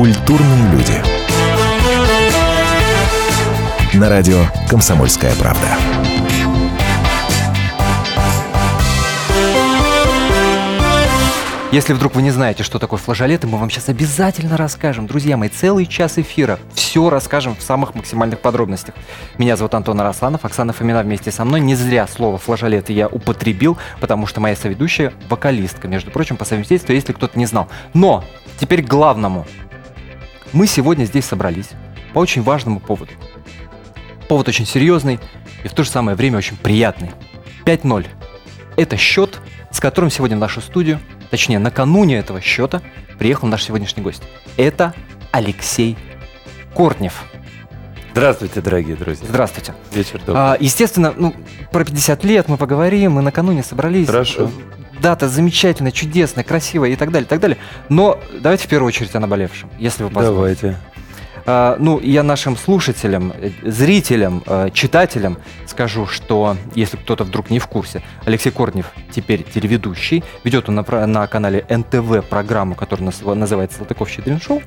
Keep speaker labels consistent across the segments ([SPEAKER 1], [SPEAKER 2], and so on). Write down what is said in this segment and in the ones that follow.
[SPEAKER 1] Культурные люди. На радио «Комсомольская правда».
[SPEAKER 2] Если вдруг вы не знаете, что такое флажолеты, мы вам сейчас обязательно расскажем. Друзья мои, целый час эфира. Все расскажем в самых максимальных подробностях. Меня зовут Антон Арасланов, Оксана Фомина вместе со мной. Не зря слово флажолеты я употребил, потому что моя соведущая вокалистка, между прочим, по совместительству, если кто-то не знал. Но теперь к главному. Мы сегодня здесь собрались по очень важному поводу. Повод очень серьезный и в то же самое время очень приятный. 5-0. Это счет, с которым сегодня в нашу студию точнее, накануне этого счета приехал наш сегодняшний гость. Это Алексей Кортнев.
[SPEAKER 3] Здравствуйте, дорогие друзья.
[SPEAKER 2] Здравствуйте.
[SPEAKER 3] Вечер добрый.
[SPEAKER 2] А, естественно, ну, про 50 лет мы поговорим, мы накануне собрались.
[SPEAKER 3] Хорошо.
[SPEAKER 2] Дата замечательная, чудесная, красивая и так далее, и так далее. Но давайте в первую очередь о наболевшем, если вы позволите.
[SPEAKER 3] Давайте.
[SPEAKER 2] А, ну, я нашим слушателям, э, зрителям, э, читателям скажу, что если кто-то вдруг не в курсе, Алексей Корнев теперь телеведущий, ведет он на, на канале НТВ программу, которая нас- называется «Салтыков-Щедрин Шоу».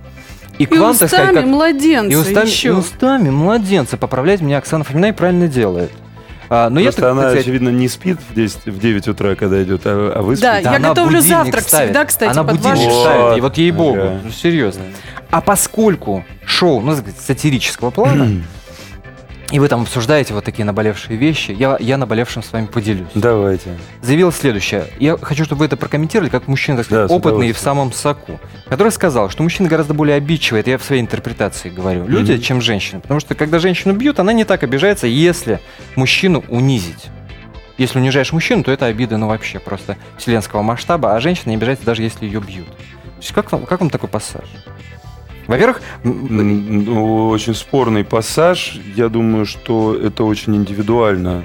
[SPEAKER 4] И,
[SPEAKER 2] к вам,
[SPEAKER 4] устами
[SPEAKER 2] так сказать, как-
[SPEAKER 4] младенца
[SPEAKER 2] и устами,
[SPEAKER 4] еще.
[SPEAKER 2] и устами младенца поправляет меня Оксана Фомина и правильно делает. А, но я,
[SPEAKER 3] Просто
[SPEAKER 2] так
[SPEAKER 3] она,
[SPEAKER 2] сказать,
[SPEAKER 3] очевидно, не спит в, 10, в 9 утра, когда идет, а, а вы
[SPEAKER 4] Да,
[SPEAKER 3] спите.
[SPEAKER 4] я
[SPEAKER 2] она
[SPEAKER 4] готовлю завтрак
[SPEAKER 2] ставит.
[SPEAKER 4] всегда, кстати,
[SPEAKER 2] Она
[SPEAKER 4] под
[SPEAKER 2] будильник
[SPEAKER 4] ваши-
[SPEAKER 2] ставит, и вот ей-богу,
[SPEAKER 3] Ага.
[SPEAKER 2] ну, серьезно. А поскольку шоу, ну, так сказать, сатирического плана, и вы там обсуждаете вот такие наболевшие вещи, я, я наболевшим с вами поделюсь.
[SPEAKER 3] Давайте.
[SPEAKER 2] Заявил следующее. Я хочу, чтобы вы это прокомментировали, как мужчина, так сказать,
[SPEAKER 3] Да,
[SPEAKER 2] опытный и в самом соку, который сказал, что мужчина гораздо более обидчивый, это я в своей интерпретации говорю, люди,
[SPEAKER 3] Мгм.
[SPEAKER 2] чем женщины. Потому что когда женщину бьют, она не так обижается, если мужчину унизить. Если унижаешь мужчину, то это обида, ну, вообще просто вселенского масштаба, а женщина не обижается, даже если ее бьют. То есть как вам, как вам такой пассаж? Во-первых, М,
[SPEAKER 3] ну, Очень спорный пассаж. Я думаю, что это очень индивидуально.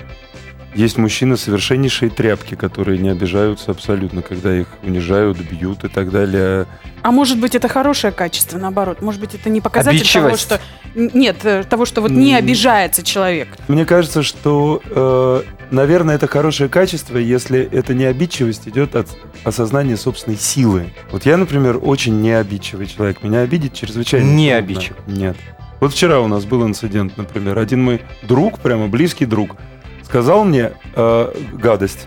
[SPEAKER 3] Есть мужчины совершеннейшие тряпки, которые не обижаются абсолютно, когда их унижают, бьют и так далее.
[SPEAKER 4] А может быть, это хорошее качество, наоборот? Может быть, это не показатель того, что... Нет, э, того, что вот не обижается человек.
[SPEAKER 3] Мне кажется, что, э, наверное, это хорошее качество, если это не обидчивость идет от осознания собственной силы. Вот я, например, очень необидчивый человек. Меня обидеть чрезвычайно
[SPEAKER 2] Не
[SPEAKER 3] трудно.
[SPEAKER 2] обидчив.
[SPEAKER 3] Нет. Вот вчера у нас был инцидент, например. Один мой друг, прямо близкий друг, сказал мне э, гадость.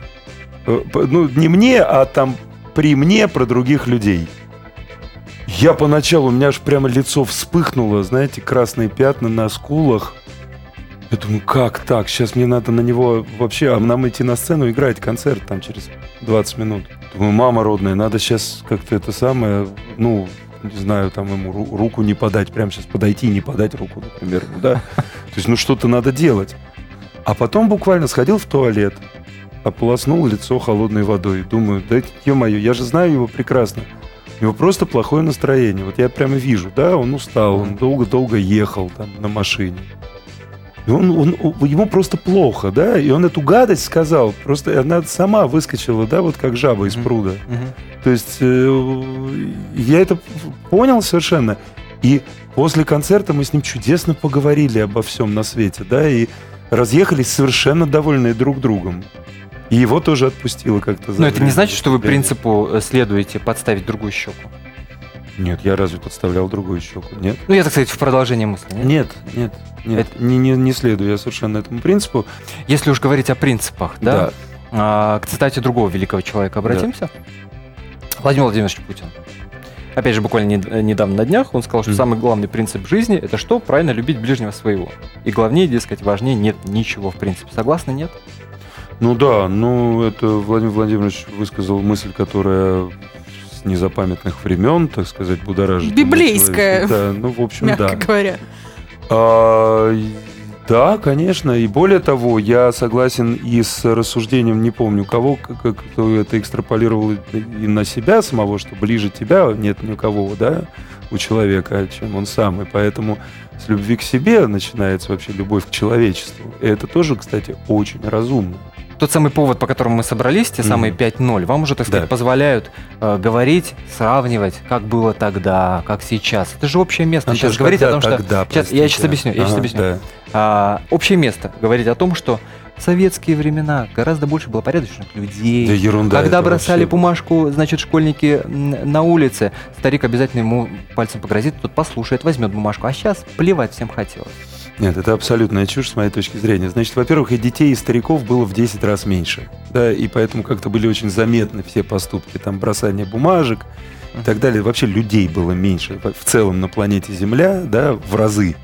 [SPEAKER 3] Э, ну, не мне, а там при мне про других людей. Я поначалу, у меня аж прямо лицо вспыхнуло, знаете, красные пятна на скулах. Я думаю, как так? Сейчас мне надо на него вообще... А нам идти на сцену играть концерт там через 20 минут. Думаю, мама родная, надо сейчас как-то это самое, ну, не знаю, там ему ру- руку не подать, прямо сейчас подойти и не подать руку, например, да? То есть, ну, что-то надо делать. А потом буквально сходил в туалет, ополоснул лицо холодной водой. Думаю, да ё-моё, я же знаю его прекрасно. У него просто плохое настроение. Вот я прямо вижу, да, он устал, он долго-долго ехал там на машине. И он, он- ему просто плохо, да, и он эту гадость сказал, просто она сама выскочила, да, вот как жаба из пруда.
[SPEAKER 2] мгм.
[SPEAKER 3] То есть э, я это понял совершенно. И после концерта мы с ним чудесно поговорили обо всем на свете, да, и разъехались совершенно довольные друг другом. И его тоже отпустило как-то.
[SPEAKER 2] но это не значит, что вы принципу э, следуете подставить другую щеку.
[SPEAKER 3] Нет, я разве подставлял другую щеку? Нет.
[SPEAKER 2] Ну, я, так сказать, в продолжение мысли. нет?
[SPEAKER 3] Нет, нет, нет. Не, не, не следую я совершенно этому принципу.
[SPEAKER 2] Если уж говорить о принципах, да, а, к цитате другого великого человека обратимся. Владимир Владимирович Путин. Опять же, буквально не- недавно на днях он сказал, что самый главный принцип жизни это что? Правильно любить ближнего своего. И главнее, дескать, важнее нет ничего в принципе. Согласны, нет?
[SPEAKER 3] Ну да, ну это Владимир Владимирович высказал мысль, которая с незапамятных времен, так сказать, будоражит.
[SPEAKER 4] Библейская.
[SPEAKER 3] Да, ну, в общем,
[SPEAKER 4] Мягко
[SPEAKER 3] да.
[SPEAKER 4] говоря.
[SPEAKER 3] А, да, конечно. И более того, я согласен и с рассуждением, не помню кого, кто это экстраполировал и на себя самого, что ближе тебя нет никого, да, у человека, чем он сам. И поэтому с любви к себе начинается вообще любовь к человечеству. И это тоже, кстати, очень разумно.
[SPEAKER 2] Тот самый повод, по которому мы собрались, те самые 5-0, вам уже, так сказать,
[SPEAKER 3] Да.
[SPEAKER 2] позволяют э, говорить, сравнивать, как было тогда, как сейчас. Это же общее место. сейчас
[SPEAKER 3] Антош,
[SPEAKER 2] говорить о том, что...
[SPEAKER 3] тогда,
[SPEAKER 2] Сейчас, я сейчас объясню, я сейчас
[SPEAKER 3] Ага,
[SPEAKER 2] объясню.
[SPEAKER 3] да.
[SPEAKER 2] А, общее место говорить о том, что В советские времена гораздо больше было порядочных людей.
[SPEAKER 3] Да ерунда.
[SPEAKER 2] Когда бросали
[SPEAKER 3] вообще.
[SPEAKER 2] бумажку, значит, школьники на улице, старик обязательно ему пальцем погрозит, тот послушает, возьмет бумажку. А сейчас плевать всем хотелось.
[SPEAKER 3] Нет, это абсолютная чушь с моей точки зрения. Значит, во-первых, и детей, и стариков было в 10 раз меньше. Да, и поэтому как-то были очень заметны все поступки, там, бросание бумажек и так далее. Вообще людей было меньше в в целом на планете Земля, да, в разы.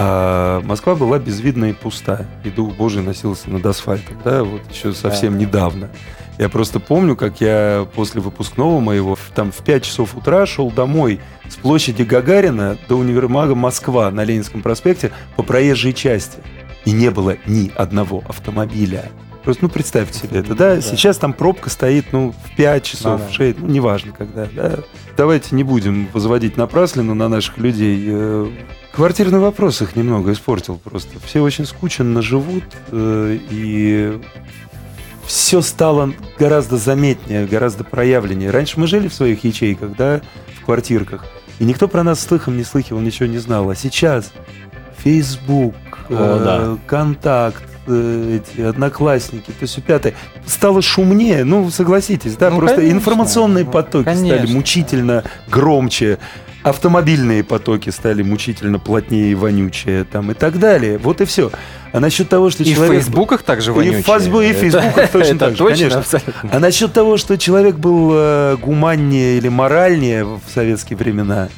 [SPEAKER 3] А Москва была безвидна и пуста. И Дух Божий носился над асфальтом, да, вот еще совсем недавно. Я просто помню, как я после выпускного моего там в 5 часов утра шел домой с площади Гагарина до универмага Москва на Ленинском проспекте по проезжей части. И не было ни одного автомобиля. Просто, ну, представьте себе это, да? Сейчас там пробка стоит, ну, в 5 часов,
[SPEAKER 2] Да-да.
[SPEAKER 3] в 6, ну, неважно когда, да? Давайте не будем возводить напраслину на наших людей. Э, Квартирный вопрос их немного испортил просто. Все очень скученно живут, э, и все стало гораздо заметнее, гораздо проявленнее. Раньше мы жили в своих ячейках, да, в квартирках, и никто про нас слыхом не слыхивал, ничего не знал. А сейчас Facebook,
[SPEAKER 2] О,
[SPEAKER 3] э,
[SPEAKER 2] да.
[SPEAKER 3] Контакт, э, эти одноклассники, то есть пятое, стало шумнее, ну, согласитесь, да,
[SPEAKER 2] Ну,
[SPEAKER 3] просто
[SPEAKER 2] конечно.
[SPEAKER 3] информационные
[SPEAKER 2] Ну,
[SPEAKER 3] потоки стали
[SPEAKER 2] конечно.
[SPEAKER 3] мучительно громче, автомобильные потоки стали мучительно плотнее и вонючее, там, и так далее. Вот и все. А насчет того, что
[SPEAKER 2] И в
[SPEAKER 3] человек...
[SPEAKER 2] фейсбуках также
[SPEAKER 3] И в. Фейсбуке, и в Фейсбуках точно так же,
[SPEAKER 2] точно,
[SPEAKER 3] конечно.
[SPEAKER 2] абсолютно.
[SPEAKER 3] А насчет того, что человек был э, гуманнее или моральнее в советские времена...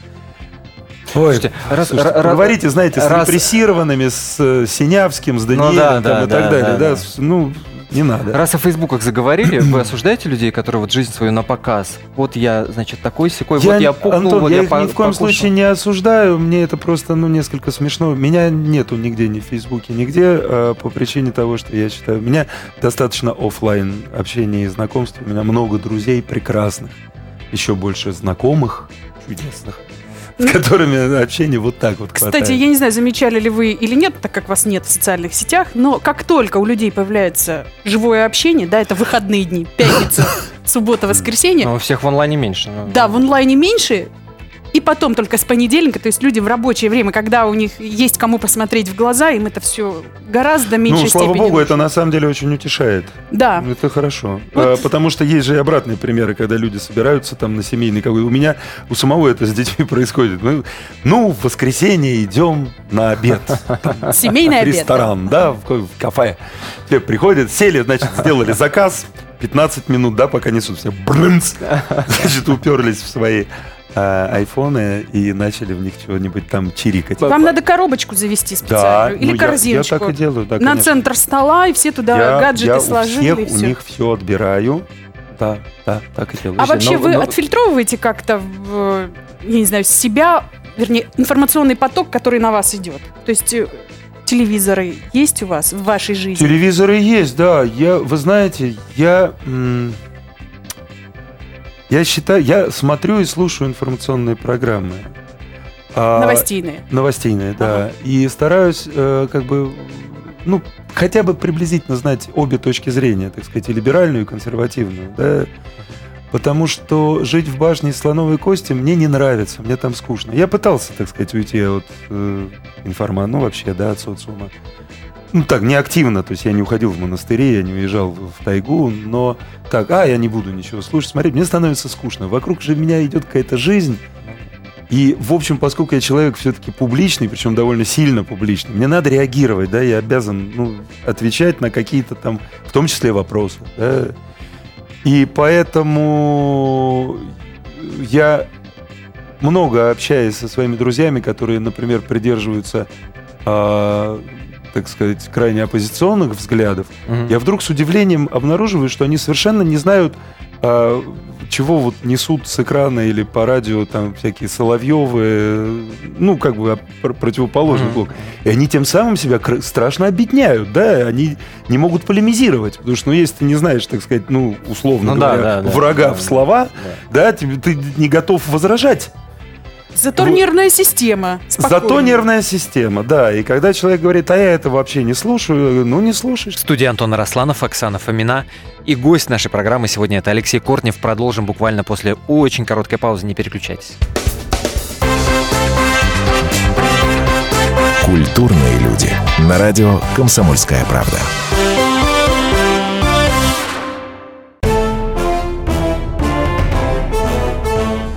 [SPEAKER 3] Ой,
[SPEAKER 2] Слушайте, раз-
[SPEAKER 3] слушайте,
[SPEAKER 2] ра-
[SPEAKER 3] говорите, знаете, с
[SPEAKER 2] раз-
[SPEAKER 3] репрессированными, с э, Синявским, с Даниэлем
[SPEAKER 2] да,
[SPEAKER 3] там,
[SPEAKER 2] да,
[SPEAKER 3] и так
[SPEAKER 2] да,
[SPEAKER 3] далее.
[SPEAKER 2] да,
[SPEAKER 3] Да,
[SPEAKER 2] да.
[SPEAKER 3] Ну, не надо.
[SPEAKER 2] Раз о фейсбуках заговорили, вы осуждаете людей, которые вот жизнь свою на показ? Вот я, значит, такой секой, вот я пукнул,
[SPEAKER 3] Антон,
[SPEAKER 2] вот
[SPEAKER 3] я
[SPEAKER 2] я
[SPEAKER 3] их
[SPEAKER 2] по-
[SPEAKER 3] ни в коем
[SPEAKER 2] покушал.
[SPEAKER 3] случае не осуждаю. Мне это просто, ну, несколько смешно. Меня нету нигде, ни в Фейсбуке, нигде, э, по причине того, что я считаю, у меня достаточно оффлайн общения и знакомств. У меня много друзей прекрасных, еще больше знакомых чудесных, с которыми общение вот так вот
[SPEAKER 4] Кстати,
[SPEAKER 3] хватает.
[SPEAKER 4] я не знаю, замечали ли вы или нет, так как вас нет в социальных сетях, но как только у людей появляется живое общение, да, это выходные дни, пятница, суббота, воскресенье,
[SPEAKER 2] Но у всех в онлайне меньше. ну.
[SPEAKER 4] да, в онлайне меньше, и потом только с понедельника, то есть люди в рабочее время, когда у них есть кому посмотреть в глаза, им это все гораздо меньше
[SPEAKER 3] Ну, слава богу,
[SPEAKER 4] нужно.
[SPEAKER 3] это на самом деле очень утешает.
[SPEAKER 4] Да,
[SPEAKER 3] Это хорошо.
[SPEAKER 4] Вот.
[SPEAKER 3] А, Потому что есть же и обратные примеры, когда люди собираются там на семейный какой. У меня, у самого это с детьми происходит. Мы, ну, в воскресенье идем на обед.
[SPEAKER 4] Семейный обед.
[SPEAKER 3] ресторан, да, в кафе. Все приходят, сели, значит, сделали заказ. 15 минут, да, пока несут. Все брынц, значит, уперлись в свои а, айфоны и начали в них чего-нибудь там чирикать.
[SPEAKER 4] Вам надо коробочку завести
[SPEAKER 3] Да,
[SPEAKER 4] специальную
[SPEAKER 3] ну,
[SPEAKER 4] или
[SPEAKER 3] я-
[SPEAKER 4] корзиночку.
[SPEAKER 3] Я, так и делаю, да,
[SPEAKER 4] на
[SPEAKER 3] конечно.
[SPEAKER 4] центр стола, и все туда
[SPEAKER 3] я,
[SPEAKER 4] гаджеты
[SPEAKER 3] я
[SPEAKER 4] сложили.
[SPEAKER 3] у всех
[SPEAKER 4] всё.
[SPEAKER 3] у них все отбираю. Да, да, так и делаю.
[SPEAKER 4] А вообще
[SPEAKER 2] но-
[SPEAKER 4] вы
[SPEAKER 2] но-
[SPEAKER 4] отфильтровываете как-то, в, я не знаю, себя, вернее, информационный поток, который на вас идет? То есть э, телевизоры есть у вас в вашей жизни?
[SPEAKER 3] Телевизоры есть, да. Я, вы знаете, я, м, я считаю, я смотрю и слушаю информационные программы. А,
[SPEAKER 4] Новостейные.
[SPEAKER 3] Новостейные, да. И стараюсь, э, как бы, ну, хотя бы приблизительно знать обе точки зрения, так сказать, и либеральную, и консервативную, да. Потому что жить в башне из слоновой кости мне не нравится, мне там скучно. Я пытался, так сказать, уйти от э, информа, ну, вообще, да, от социума. Ну, так, не активно, то есть я не уходил в монастыри, я не уезжал в, тайгу, но так, а, я не буду ничего слушать, смотреть, мне становится скучно. Вокруг же меня идет какая-то жизнь, и, в общем, поскольку я человек все-таки публичный, причем довольно сильно публичный, мне надо реагировать, да, я обязан ну, отвечать на какие-то там, в том числе вопросы. да. И поэтому я много общаюсь со своими друзьями, которые, например, придерживаются, а, так сказать, крайне оппозиционных взглядов.
[SPEAKER 2] Мгм.
[SPEAKER 3] Я вдруг с удивлением обнаруживаю, что они совершенно не знают, а, чего вот несут с экрана или по радио там всякие Соловьевы, ну, как бы пр- противоположный
[SPEAKER 2] Мгм.
[SPEAKER 3] блок. И они тем самым себя страшно объединяют, да, они не могут полемизировать, потому что, ну, если ты не знаешь, так сказать, ну, условно
[SPEAKER 2] Ну да,
[SPEAKER 3] говоря,
[SPEAKER 2] да, да,
[SPEAKER 3] врага
[SPEAKER 2] да,
[SPEAKER 3] в слова, да, тебе- ты не готов возражать.
[SPEAKER 4] Зато
[SPEAKER 3] Вот.
[SPEAKER 4] нервная система.
[SPEAKER 3] Зато
[SPEAKER 4] спокойная.
[SPEAKER 3] нервная система, да. И когда человек говорит, а я это вообще не слушаю, ну, не слушаешь.
[SPEAKER 2] В студии Антон Арасланов, Оксана Фомина. И гость нашей программы сегодня это Алексей Кортнев. Продолжим буквально после очень короткой паузы. Не переключайтесь.
[SPEAKER 1] Культурные люди. На радио «Комсомольская правда».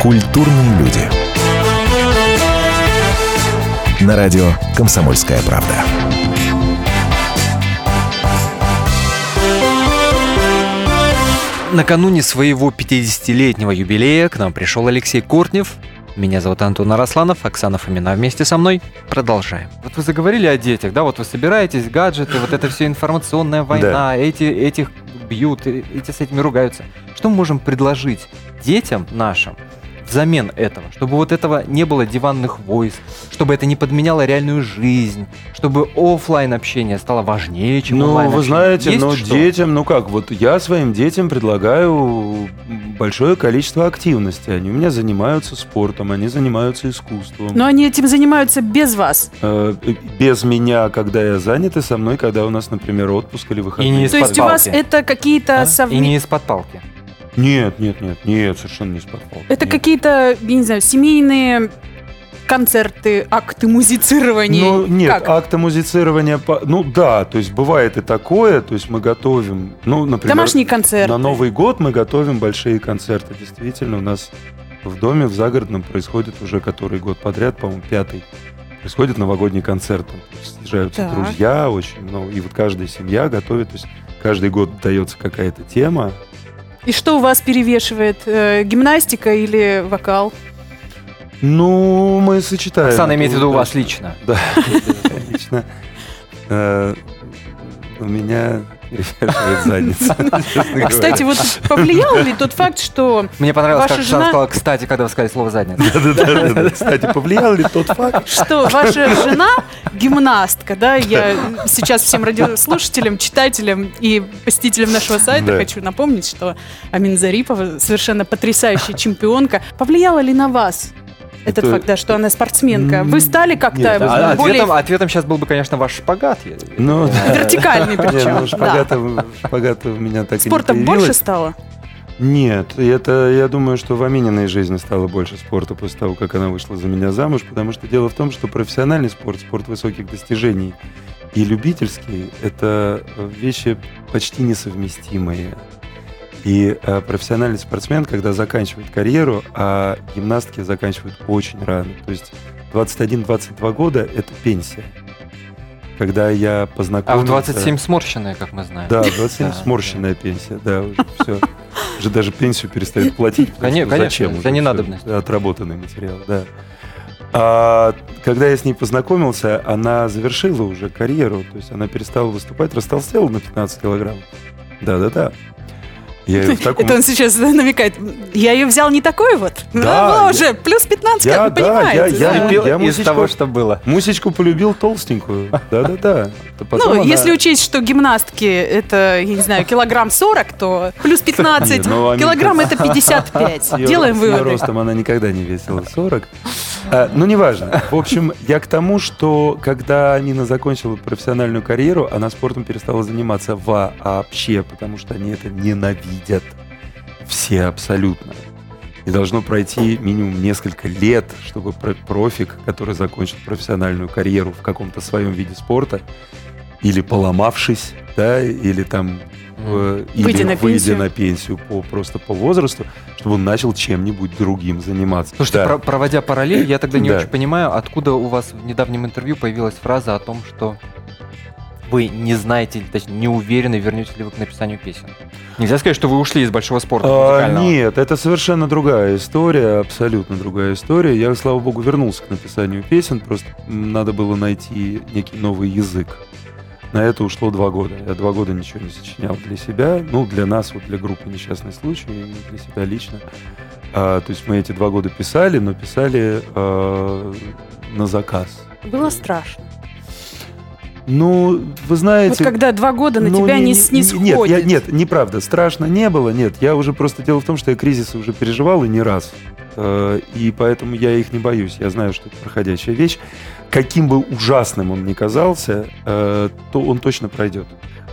[SPEAKER 1] Культурные люди. На радио «Комсомольская правда».
[SPEAKER 2] Накануне своего 50-летнего юбилея к нам пришел Алексей Кортнев. Меня зовут Антон Арасланов, Оксана Фомина вместе со мной. Продолжаем. Вот вы заговорили о детях, да, вот вы собираетесь, гаджеты, вот это все информационная война, эти, этих бьют, э, эти с этими ругаются. Что мы можем предложить детям нашим взамен этого, чтобы вот этого не было диванных войск, чтобы это не подменяло реальную жизнь, чтобы оффлайн общение стало важнее, чем
[SPEAKER 3] Ну,
[SPEAKER 2] онлайн
[SPEAKER 3] вы знаете,
[SPEAKER 2] Есть
[SPEAKER 3] но
[SPEAKER 2] что?
[SPEAKER 3] детям, ну как, вот я своим детям предлагаю большое количество активности. Они у меня занимаются спортом, они занимаются искусством.
[SPEAKER 4] Но они этим занимаются без вас.
[SPEAKER 3] Э, Без меня, когда я занят, и со мной, когда у нас, например, отпуск или
[SPEAKER 2] И
[SPEAKER 3] выходные.
[SPEAKER 2] не
[SPEAKER 4] То есть
[SPEAKER 2] из-под
[SPEAKER 4] у вас
[SPEAKER 2] палки.
[SPEAKER 4] это какие-то
[SPEAKER 2] А? И
[SPEAKER 4] совместные...
[SPEAKER 2] не из-под палки.
[SPEAKER 3] Нет, нет, нет, нет, совершенно не палки.
[SPEAKER 4] Это
[SPEAKER 3] Нет.
[SPEAKER 4] какие-то, я не знаю, семейные концерты, акты музицирования.
[SPEAKER 3] Ну, нет,
[SPEAKER 4] Как?
[SPEAKER 3] акта музицирования, ну да, то есть бывает и такое, то есть мы готовим, ну, например,
[SPEAKER 4] Домашние концерты.
[SPEAKER 3] на Новый год мы готовим большие концерты. Действительно, у нас в доме в загородном происходит уже который год подряд, по-моему, пятый. Происходит новогодний концерт. Там съезжаются
[SPEAKER 4] Так.
[SPEAKER 3] друзья очень много. И вот каждая семья готовит. То есть каждый год дается какая-то тема.
[SPEAKER 4] И что у вас перевешивает? э, гимнастика или вокал?
[SPEAKER 3] Ну, мы сочетаем.
[SPEAKER 2] Оксана имеет в виду у вас лично.
[SPEAKER 3] Да, лично. Э, У меня
[SPEAKER 4] А, кстати, вот повлиял ли тот факт, что
[SPEAKER 2] Мне понравилось, как
[SPEAKER 4] жена-
[SPEAKER 2] сказала, кстати, когда вы сказали слово задница.
[SPEAKER 3] Да-да-да. Кстати, повлиял ли тот факт?
[SPEAKER 4] что ваша жена гимнастка, да? Я сейчас всем радиослушателям, читателям и посетителям нашего сайта хочу напомнить, что Амин Зарипова совершенно потрясающая чемпионка. Повлияло ли на вас этот
[SPEAKER 3] Это-
[SPEAKER 4] факт, да, что она спортсменка? Вы стали как-то
[SPEAKER 3] Нет,
[SPEAKER 2] А
[SPEAKER 4] более
[SPEAKER 2] Ответом, ответом сейчас был бы, конечно, ваш шпагат.
[SPEAKER 3] Ну, да.
[SPEAKER 4] вертикальный причем?
[SPEAKER 3] ну,
[SPEAKER 4] да.
[SPEAKER 3] шпагата, у меня так
[SPEAKER 4] Спорта
[SPEAKER 3] и не
[SPEAKER 4] больше
[SPEAKER 3] появилось.
[SPEAKER 4] стало?
[SPEAKER 3] Нет, это, я думаю, что в Амининой жизни стало больше спорта после того, как она вышла за меня замуж, потому что дело в том, что профессиональный спорт, спорт высоких достижений и любительский – это вещи почти несовместимые. И э, профессиональный спортсмен, когда заканчивает карьеру, а гимнастки заканчивают очень рано, то есть 21-22 года – это пенсия. Когда я
[SPEAKER 2] А
[SPEAKER 3] познакомился...
[SPEAKER 2] в 27 сморщенная, как мы знаем.
[SPEAKER 3] Да, 27
[SPEAKER 2] Да,
[SPEAKER 3] сморщенная пенсия, да, уже все. Уже даже пенсию перестают платить.
[SPEAKER 2] конечно,
[SPEAKER 3] зачем
[SPEAKER 2] за
[SPEAKER 3] уже
[SPEAKER 2] ненадобность.
[SPEAKER 3] Отработанный материал, да. А когда я с ней познакомился, она завершила уже карьеру, то есть она перестала выступать, растолстела на 15 килограмм. Да-да-да. Я её в таком...
[SPEAKER 4] Это он сейчас намекает. Я ее взял не такой вот.
[SPEAKER 3] Да,
[SPEAKER 4] Она была
[SPEAKER 3] я-
[SPEAKER 4] уже плюс 15,
[SPEAKER 3] Я-
[SPEAKER 4] как вы
[SPEAKER 3] да,
[SPEAKER 4] понимаете.
[SPEAKER 3] я- я-
[SPEAKER 4] да?
[SPEAKER 3] Я
[SPEAKER 2] из
[SPEAKER 3] мусечку-
[SPEAKER 2] того, что было.
[SPEAKER 3] Мусечку полюбил толстенькую. Да-да-да.
[SPEAKER 4] Ну,
[SPEAKER 3] она-
[SPEAKER 4] если учесть, что гимнастки это, я не знаю, килограмм 40, то плюс 15,
[SPEAKER 3] Нет, ну,
[SPEAKER 4] килограмм это 55.
[SPEAKER 3] С её-
[SPEAKER 4] Делаем
[SPEAKER 3] с
[SPEAKER 4] выводы.
[SPEAKER 3] ростом она никогда не весила 40. А, ну, неважно. В общем, я к тому, что когда Нина закончила профессиональную карьеру, она спортом перестала заниматься вообще, потому что они это ненавидят. Все абсолютно. И должно пройти минимум несколько лет, чтобы про- профик, который закончил профессиональную карьеру в каком-то своем виде спорта, или поломавшись, да, или там э, или
[SPEAKER 4] Выйдя на пенсию.
[SPEAKER 3] на пенсию по, просто по возрасту, чтобы он начал чем-нибудь другим заниматься.
[SPEAKER 2] Слушайте,
[SPEAKER 3] Да.
[SPEAKER 2] про- проводя параллель, я тогда не
[SPEAKER 3] Да.
[SPEAKER 2] очень понимаю, откуда у вас в недавнем интервью появилась фраза о том, что вы не знаете, или точнее, не уверены, вернетесь ли вы к написанию песен. Нельзя сказать, что вы ушли из большого спорта
[SPEAKER 3] А, нет, это совершенно другая история, абсолютно другая история. Я, слава богу, вернулся к написанию песен, просто надо было найти некий новый язык. На это ушло два года. Я два года ничего не сочинял для себя, ну, для нас, вот для группы «Несчастный случай», и для себя лично. А, то есть мы эти два года писали, но писали а, на заказ.
[SPEAKER 4] Было страшно.
[SPEAKER 3] Ну, вы знаете...
[SPEAKER 4] Вот когда два года на
[SPEAKER 3] ну,
[SPEAKER 4] тебя не, не,
[SPEAKER 3] Нет,
[SPEAKER 4] сходит.
[SPEAKER 3] я, нет, неправда. Страшно не было, нет. Я уже просто... Дело в том, что я кризисы уже переживал и не раз. Э, И поэтому я их не боюсь. Я знаю, что это проходящая вещь. Каким бы ужасным он ни казался, э, то он точно пройдет.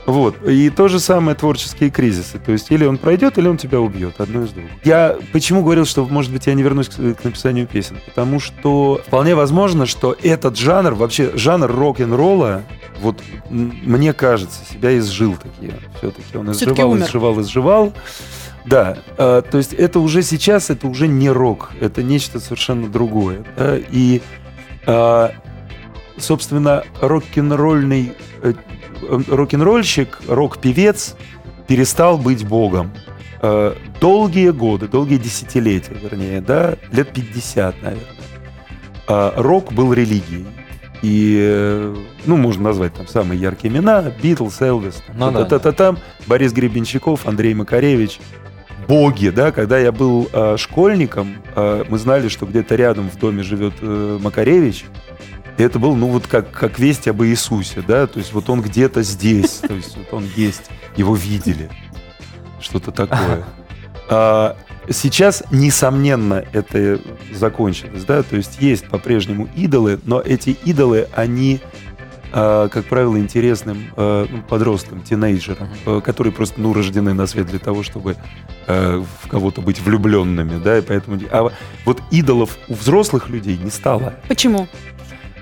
[SPEAKER 3] Вот. И то же самое творческие кризисы. То есть или он пройдет, или он тебя убьет. Одно из двух. Я почему говорил, что, может быть, я не вернусь к, к написанию песен? Потому что вполне возможно, что этот жанр, вообще жанр рок-н-ролла, вот мне кажется, себя изжил такие. Все-таки он
[SPEAKER 4] Всё-таки
[SPEAKER 3] изживал,
[SPEAKER 4] умер.
[SPEAKER 3] изживал, изживал. Да, э, то есть это уже сейчас, это уже не рок, это нечто совершенно другое. да, и, э, собственно, рок-н-ролльный э, рок-н-ролльщик, рок-певец перестал быть богом. Э, долгие годы, долгие десятилетия, вернее, да, лет 50, наверное. э, рок был религией. И, э, ну, можно назвать там самые яркие имена. Битлз, Элвис,
[SPEAKER 2] Ну да.
[SPEAKER 3] та та там Борис Гребенщиков, Андрей Макаревич. Боги, да, когда я был э, школьником, э, мы знали, что где-то рядом в доме живет э, Макаревич, и это был, ну, вот как, как весть об Иисусе, да, то есть вот он где-то здесь, то есть вот он есть, его видели, что-то такое. А, сейчас, несомненно, это закончилось, да, то есть есть по-прежнему идолы, но эти идолы, они, а, как правило, интересным а, ну, подросткам, тинейджерам, а, которые просто, ну, рождены на свет для того, чтобы в кого-то быть влюбленными, да, и поэтому... А вот идолов у взрослых людей не стало.
[SPEAKER 4] Почему?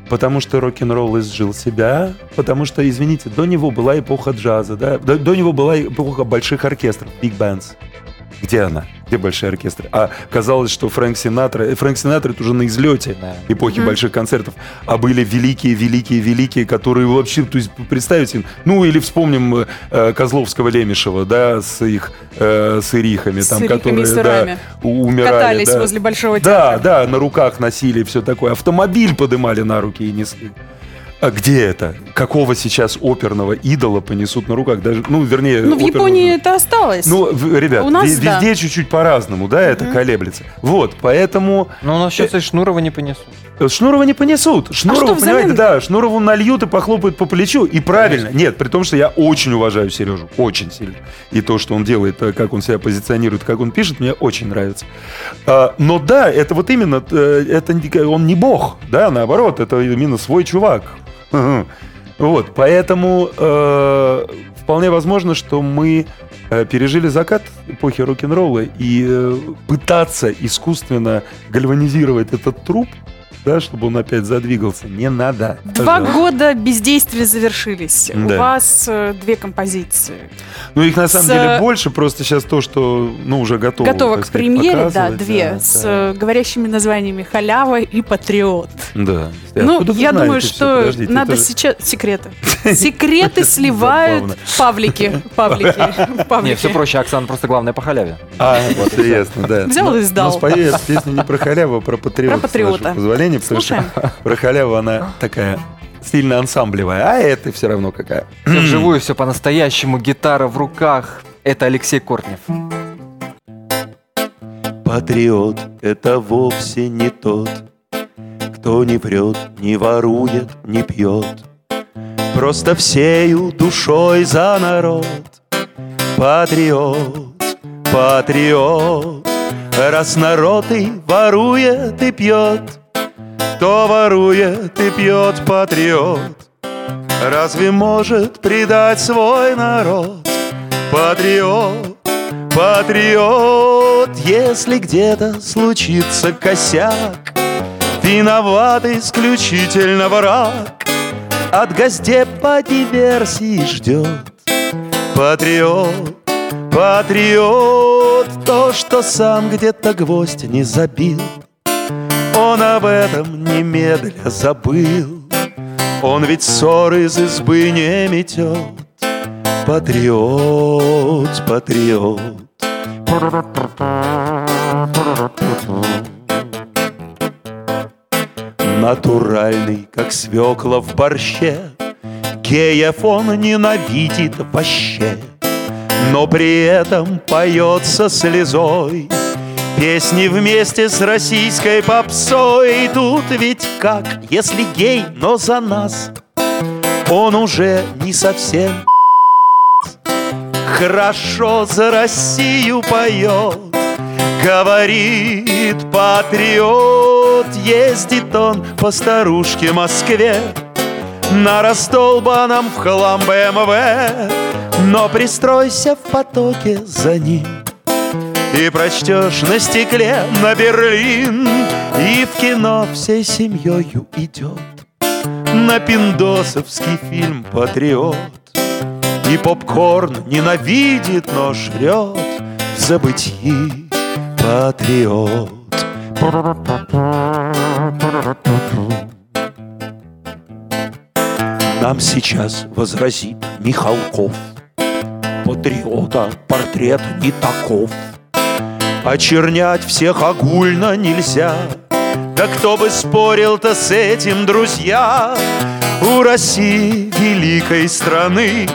[SPEAKER 3] Потому что рок-н-ролл изжил себя, потому что, извините, до него была эпоха джаза, да, до, до него была эпоха больших оркестров, bands. Где она? Где большие оркестры? А казалось, что Фрэнк Синатра... э, Фрэнк Синатра это уже на излете
[SPEAKER 2] Да.
[SPEAKER 3] эпохи
[SPEAKER 4] Мгм.
[SPEAKER 3] больших концертов. А были великие, великие, великие, которые вообще, то есть, представьте, ну или вспомним э, Козловского Лемешева, да, с их э, с ирихами,
[SPEAKER 4] С
[SPEAKER 3] там,
[SPEAKER 4] ирихами
[SPEAKER 3] которые, да, умирали.
[SPEAKER 4] Катались
[SPEAKER 3] да.
[SPEAKER 4] возле Большого
[SPEAKER 3] Да,
[SPEAKER 4] театра.
[SPEAKER 3] да, на руках носили все такое. Автомобиль подымали на руки и несли. А где это? Какого сейчас оперного идола понесут на руках? Даже, ну, вернее,
[SPEAKER 4] Ну, в
[SPEAKER 3] оперного-
[SPEAKER 4] Японии это осталось.
[SPEAKER 3] Ну, в- ребят,
[SPEAKER 4] У нас,
[SPEAKER 3] ве-
[SPEAKER 4] да.
[SPEAKER 3] везде чуть-чуть по-разному, да, это колеблется. Вот, поэтому
[SPEAKER 2] Но у нас сейчас и Шнурова не понесут.
[SPEAKER 3] э, Шнурова не понесут. Шнурову,
[SPEAKER 4] А
[SPEAKER 3] понимаете, да, Шнурову нальют и похлопают по плечу. И правильно. Нет, при том, что я очень уважаю Сережу. Очень сильно. И то, что он делает, э, как он себя позиционирует, как он пишет, мне очень нравится. А, Но да, это вот именно, э, это не- он не бог, да, наоборот, это именно свой чувак. Вот, поэтому э, вполне возможно, что мы э, пережили закат эпохи рок-н-ролла и э, пытаться искусственно гальванизировать этот труп, да, чтобы он опять задвигался, не надо.
[SPEAKER 4] Два
[SPEAKER 3] Пожалуйста.
[SPEAKER 4] года бездействия завершились. У
[SPEAKER 3] Да.
[SPEAKER 4] вас э, две композиции.
[SPEAKER 3] Ну, их на самом
[SPEAKER 4] с-
[SPEAKER 3] деле больше, просто сейчас то, что, ну, уже готово.
[SPEAKER 4] Готово к
[SPEAKER 3] сказать,
[SPEAKER 4] премьере, да, две,
[SPEAKER 3] да,
[SPEAKER 4] с
[SPEAKER 3] да.
[SPEAKER 4] э, говорящими названиями «Халява» и «Патриот».
[SPEAKER 3] Да.
[SPEAKER 4] ну,
[SPEAKER 3] Откуда
[SPEAKER 4] я думаю, что
[SPEAKER 3] Подождите,
[SPEAKER 4] надо
[SPEAKER 3] это же-
[SPEAKER 4] сейчас... Секреты. Секреты сливают павлики. Павлики.
[SPEAKER 2] Не, все проще, Оксана, просто главное по халяве.
[SPEAKER 3] А, вот интересно, да.
[SPEAKER 4] Взял
[SPEAKER 3] Но-
[SPEAKER 4] и сдал.
[SPEAKER 3] Но спою я песню не про халяву, а про патриота.
[SPEAKER 4] Про
[SPEAKER 3] с потому что
[SPEAKER 4] Слушаем.
[SPEAKER 3] про халяву она такая сильно ансамблевая, а это все равно какая.
[SPEAKER 2] Все вживую, все по-настоящему, гитара в руках. Это Алексей Кортнев.
[SPEAKER 3] Патриот — это вовсе не тот, кто не врет, не ворует, не пьет. Просто всею душой за народ. Патриот, патриот, раз народ и ворует и пьет, кто ворует и пьет патриот, разве может предать свой народ? Патриот, Патриот, если где-то случится косяк, Виноват исключительно враг, От газдепа диверсии ждет. Патриот, патриот, То, что сам где-то гвоздь не забил, Он об этом немедля забыл. Он ведь ссоры из избы не метет. Патриот, патриот. Натуральный, как свекла в борще, Геев он ненавидит вообще, Но при этом поется слезой Песни вместе с российской попсой Тут ведь как, если гей, но за нас? Он уже не совсем Хорошо за Россию поет Говорит патриот. Ездит он по старушке Москве На раздолбанном в хлам БМВ Но пристройся в потоке за ним И прочтешь на стекле на Берлин И в кино всей семьей идет На пиндосовский фильм «Патриот» И попкорн ненавидит, но жрет в забытии патриот. Нам сейчас возразит Михалков. Патриота портрет не таков. Очернять всех огульно нельзя. Да кто бы спорил-то с этим, друзья? У России великой страны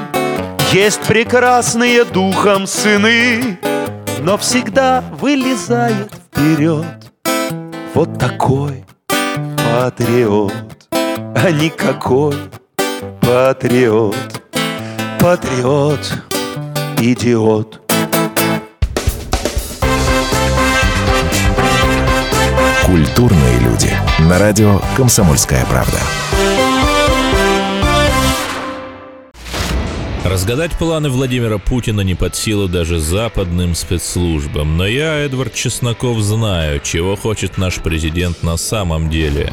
[SPEAKER 3] Есть прекрасные духом сыны, Но всегда вылезает вперед Вот такой патриот, а никакой патриот Патриот, идиот
[SPEAKER 1] Культурные люди. На радио «Комсомольская правда».
[SPEAKER 5] Разгадать планы Владимира Путина не под силу даже западным спецслужбам. Но я, Эдвард Чесноков, знаю, чего хочет наш президент на самом деле.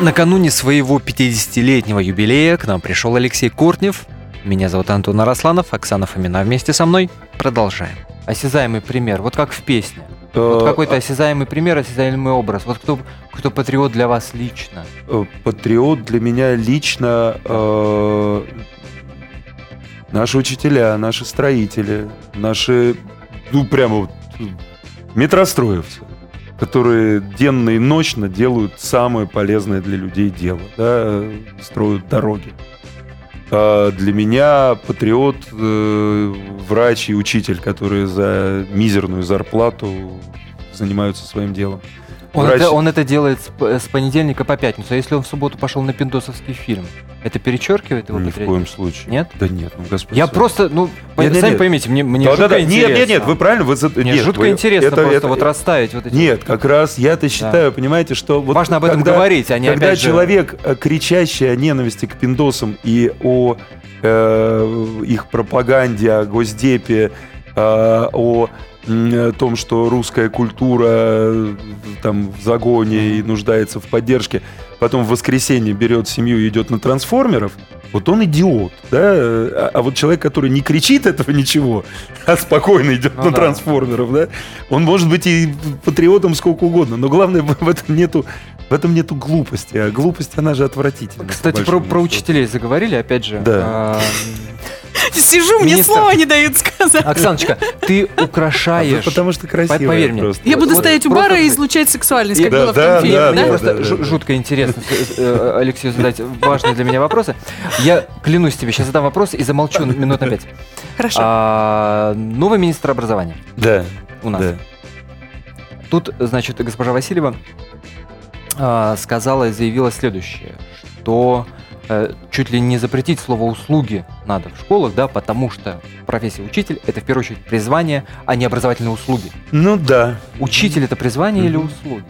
[SPEAKER 2] Накануне своего 50-летнего юбилея к нам пришел Алексей Кортнев. Меня зовут Антон Арасланов, Оксана Фомина вместе со мной. Продолжаем. Осязаемый пример, вот как в песне. Вот
[SPEAKER 3] Э,
[SPEAKER 2] какой-то осязаемый пример, осязаемый образ. Вот кто, кто патриот для вас лично?
[SPEAKER 3] Э, Патриот для меня лично э, наши учителя, наши строители, наши, ну, прямо вот метростроевцы, которые денно и ночно делают самое полезное для людей дело, да, строят дороги. А для меня патриот э, врач и учитель, которые за мизерную зарплату занимаются своим делом.
[SPEAKER 2] Он,
[SPEAKER 3] Врач-
[SPEAKER 2] это, он это делает с, с понедельника по пятницу. А если он в субботу пошел на пиндосовский фильм, это перечеркивает его
[SPEAKER 3] Ни в коем случае.
[SPEAKER 2] Нет?
[SPEAKER 3] Да нет, ну господи.
[SPEAKER 2] Я
[SPEAKER 3] сэр.
[SPEAKER 2] просто, ну,
[SPEAKER 3] Нет, нет,
[SPEAKER 2] сами
[SPEAKER 3] нет.
[SPEAKER 2] поймите, мне, мне
[SPEAKER 3] Да,
[SPEAKER 2] жутко
[SPEAKER 3] да, да. Нет,
[SPEAKER 2] интересно.
[SPEAKER 3] нет, нет, вы правильно, вы
[SPEAKER 2] Мне
[SPEAKER 3] нет,
[SPEAKER 2] жутко
[SPEAKER 3] вы-
[SPEAKER 2] интересно
[SPEAKER 3] это-
[SPEAKER 2] просто
[SPEAKER 3] это-
[SPEAKER 2] вот расставить вот эти...
[SPEAKER 3] Нет, как раз я-то считаю, понимаете, что вот
[SPEAKER 2] Важно об этом
[SPEAKER 3] когда-
[SPEAKER 2] говорить, а не
[SPEAKER 3] когда
[SPEAKER 2] опять же-
[SPEAKER 3] человек, э, кричащий о ненависти к пиндосам и о э, их пропаганде, о госдепе, э, о том, что русская культура э, там в загоне и нуждается в поддержке, потом в воскресенье берет семью и идет на трансформеров, вот он идиот, да? А, а вот человек, который не кричит этого ничего, а спокойно идет
[SPEAKER 2] Ну
[SPEAKER 3] на
[SPEAKER 2] да.
[SPEAKER 3] трансформеров, да? Он может быть и патриотом сколько угодно, но главное в этом нету в этом нету глупости, а глупость она же отвратительна.
[SPEAKER 2] Кстати, про, про учителей заговорили, опять же.
[SPEAKER 3] Да.
[SPEAKER 2] А,
[SPEAKER 4] Сижу, мне
[SPEAKER 2] Министр-
[SPEAKER 4] слова не дают сказать.
[SPEAKER 2] Оксаночка, ты
[SPEAKER 3] А
[SPEAKER 2] украшаешь...
[SPEAKER 3] потому что красивая
[SPEAKER 2] поверь мне.
[SPEAKER 4] Я буду стоять у бара и излучать сексуальность, как было в том фильме,
[SPEAKER 3] да,
[SPEAKER 2] просто жутко интересно с- э, Алексею задать важные для меня вопросы. Я клянусь тебе, сейчас задам вопрос и замолчу минут на пять.
[SPEAKER 4] Хорошо.
[SPEAKER 2] А, новый министр образования
[SPEAKER 3] Да,
[SPEAKER 2] у нас.
[SPEAKER 3] да.
[SPEAKER 2] Тут, значит, госпожа Васильева а, сказала и заявила следующее, что э, чуть ли не запретить слово услуги надо в школах, да, потому что профессия учитель это в первую очередь призвание, а не образовательные услуги.
[SPEAKER 3] Ну да.
[SPEAKER 2] Учитель это призвание или
[SPEAKER 3] Мгм.
[SPEAKER 2] услуги?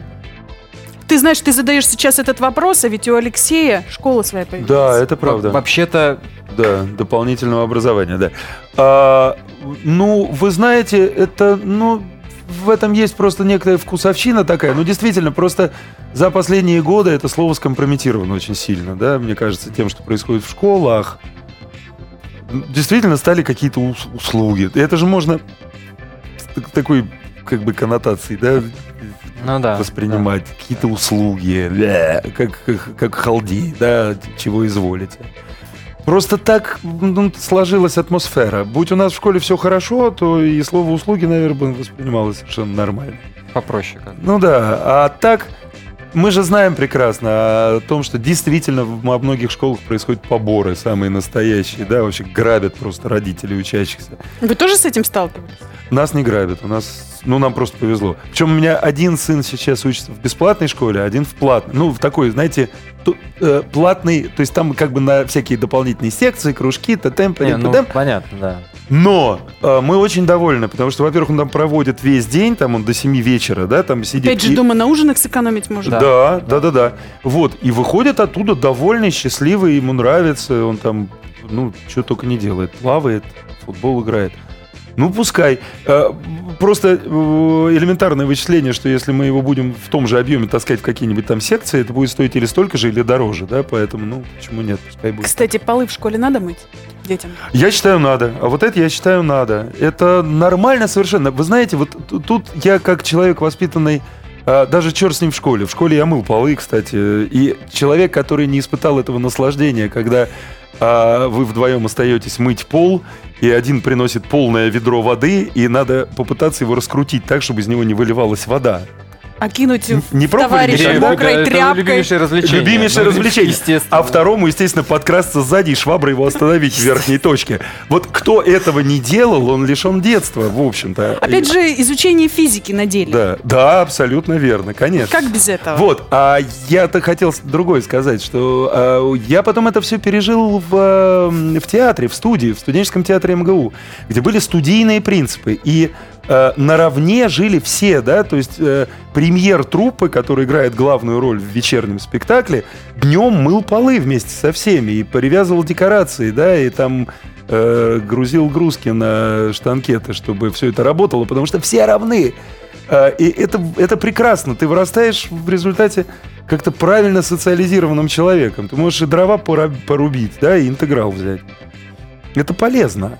[SPEAKER 4] Ты знаешь, ты задаешь сейчас этот вопрос, а ведь у Алексея школа своя появилась.
[SPEAKER 3] Да, это правда.
[SPEAKER 2] Во- Вообще-то
[SPEAKER 3] Да, дополнительного образования, да. А, ну, вы знаете, это, ну, в этом есть просто некоторая вкусовщина такая. Ну, действительно, просто за последние годы это слово скомпрометировано очень сильно, да, мне кажется, тем, что происходит в школах. Действительно стали какие-то ус- услуги. Это же можно такой, как бы, коннотацией, да,
[SPEAKER 2] Ну да.
[SPEAKER 3] воспринимать какие-то услуги, как, как, как халдей, да, чего изволите. Просто так ну, сложилась атмосфера. Будь у нас в школе все хорошо, то и слово услуги, наверное, бы воспринималось совершенно нормально.
[SPEAKER 2] Попроще как.
[SPEAKER 3] Ну да, а так мы же знаем прекрасно о том, что действительно во многих школах происходят поборы, самые настоящие, да, вообще грабят просто родителей учащихся.
[SPEAKER 4] Вы тоже с этим сталкивались?
[SPEAKER 3] Нас не грабят, у нас, ну, нам просто повезло. Причем у меня один сын сейчас учится в бесплатной школе, а один в платной. Ну, в такой, знаете, ту- э, платный, то есть там как бы на всякие дополнительные секции, кружки, тотем,
[SPEAKER 2] Не, ну, понятно, да.
[SPEAKER 3] Но э, мы очень довольны, потому что, во-первых, он там проводит весь день, там он до 7 вечера, да, там сидит.
[SPEAKER 4] Опять же,
[SPEAKER 3] и-
[SPEAKER 4] дома на ужинах сэкономить можно.
[SPEAKER 3] да, да, да, да. Вот. И выходит оттуда довольный, счастливый, ему нравится. Он там, ну, что только не делает. Плавает, футбол играет. Ну, пускай. Э, Просто э, элементарное вычисление, что если мы его будем в том же объеме таскать в какие-нибудь там секции, это будет стоить или столько же, или дороже, да, поэтому, ну, почему нет, пускай будет.
[SPEAKER 4] Кстати, полы в школе надо мыть детям?
[SPEAKER 3] Я считаю, надо. А вот это я считаю, надо. Это нормально совершенно. Вы знаете, вот тут я как человек воспитанный, а, даже черт с ним в школе. В школе я мыл полы, кстати. И человек, который не испытал этого наслаждения, когда а, вы вдвоем остаетесь мыть пол, и один приносит полное ведро воды, и надо попытаться его раскрутить так, чтобы из него не выливалась вода.
[SPEAKER 4] А кинуть
[SPEAKER 3] Н-
[SPEAKER 4] в
[SPEAKER 3] не
[SPEAKER 4] товарища
[SPEAKER 3] никогда?
[SPEAKER 4] мокрой
[SPEAKER 2] это
[SPEAKER 4] тряпкой?
[SPEAKER 2] любимейшее развлечение.
[SPEAKER 3] Любимейшее
[SPEAKER 2] Ну,
[SPEAKER 3] развлечение.
[SPEAKER 2] Естественно.
[SPEAKER 3] А второму, естественно, подкрасться сзади и шваброй его остановить в верхней точке. Вот кто этого не делал, он лишен детства, в общем-то.
[SPEAKER 4] Опять же, изучение физики на деле.
[SPEAKER 3] Да, да, абсолютно верно, конечно.
[SPEAKER 4] Как без этого?
[SPEAKER 3] Вот, а я-то хотел другое сказать, что а, я потом это все пережил в, а, в театре, в студии, в студенческом театре МГУ, где были студийные принципы, и а, наравне жили все, да, то есть э, премьер труппы, который играет главную роль в вечернем спектакле, днем мыл полы вместе со всеми и перевязывал декорации, да, и там э, грузил грузки на штанкеты, чтобы все это работало, потому что все равны. А, И это, это прекрасно. Ты вырастаешь в результате как-то правильно социализированным человеком. Ты можешь и дрова порубить, да, и интеграл взять. Это полезно.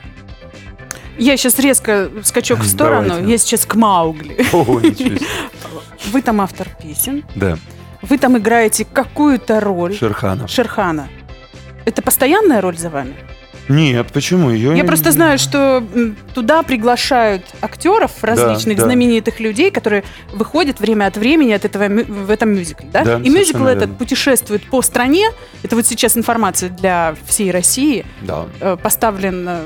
[SPEAKER 4] Я сейчас резко скачок в сторону.
[SPEAKER 3] Давайте.
[SPEAKER 4] Я сейчас к Маугли.
[SPEAKER 3] О, ничего себе.
[SPEAKER 4] Вы там автор песен.
[SPEAKER 3] Да,
[SPEAKER 4] Вы там играете какую-то роль
[SPEAKER 3] Шерханов.
[SPEAKER 4] Шерхана. Это постоянная роль за вами?
[SPEAKER 3] Нет, почему? Ее
[SPEAKER 4] Я просто знаю, что туда приглашают актеров, различных
[SPEAKER 3] да.
[SPEAKER 4] знаменитых людей, которые выходят время от времени от этого в этом мюзикле, да?
[SPEAKER 3] Да,
[SPEAKER 4] И мюзикл этот
[SPEAKER 3] верно.
[SPEAKER 4] путешествует по стране. Это вот сейчас информация для всей России.
[SPEAKER 3] Да.
[SPEAKER 4] э, поставлен э,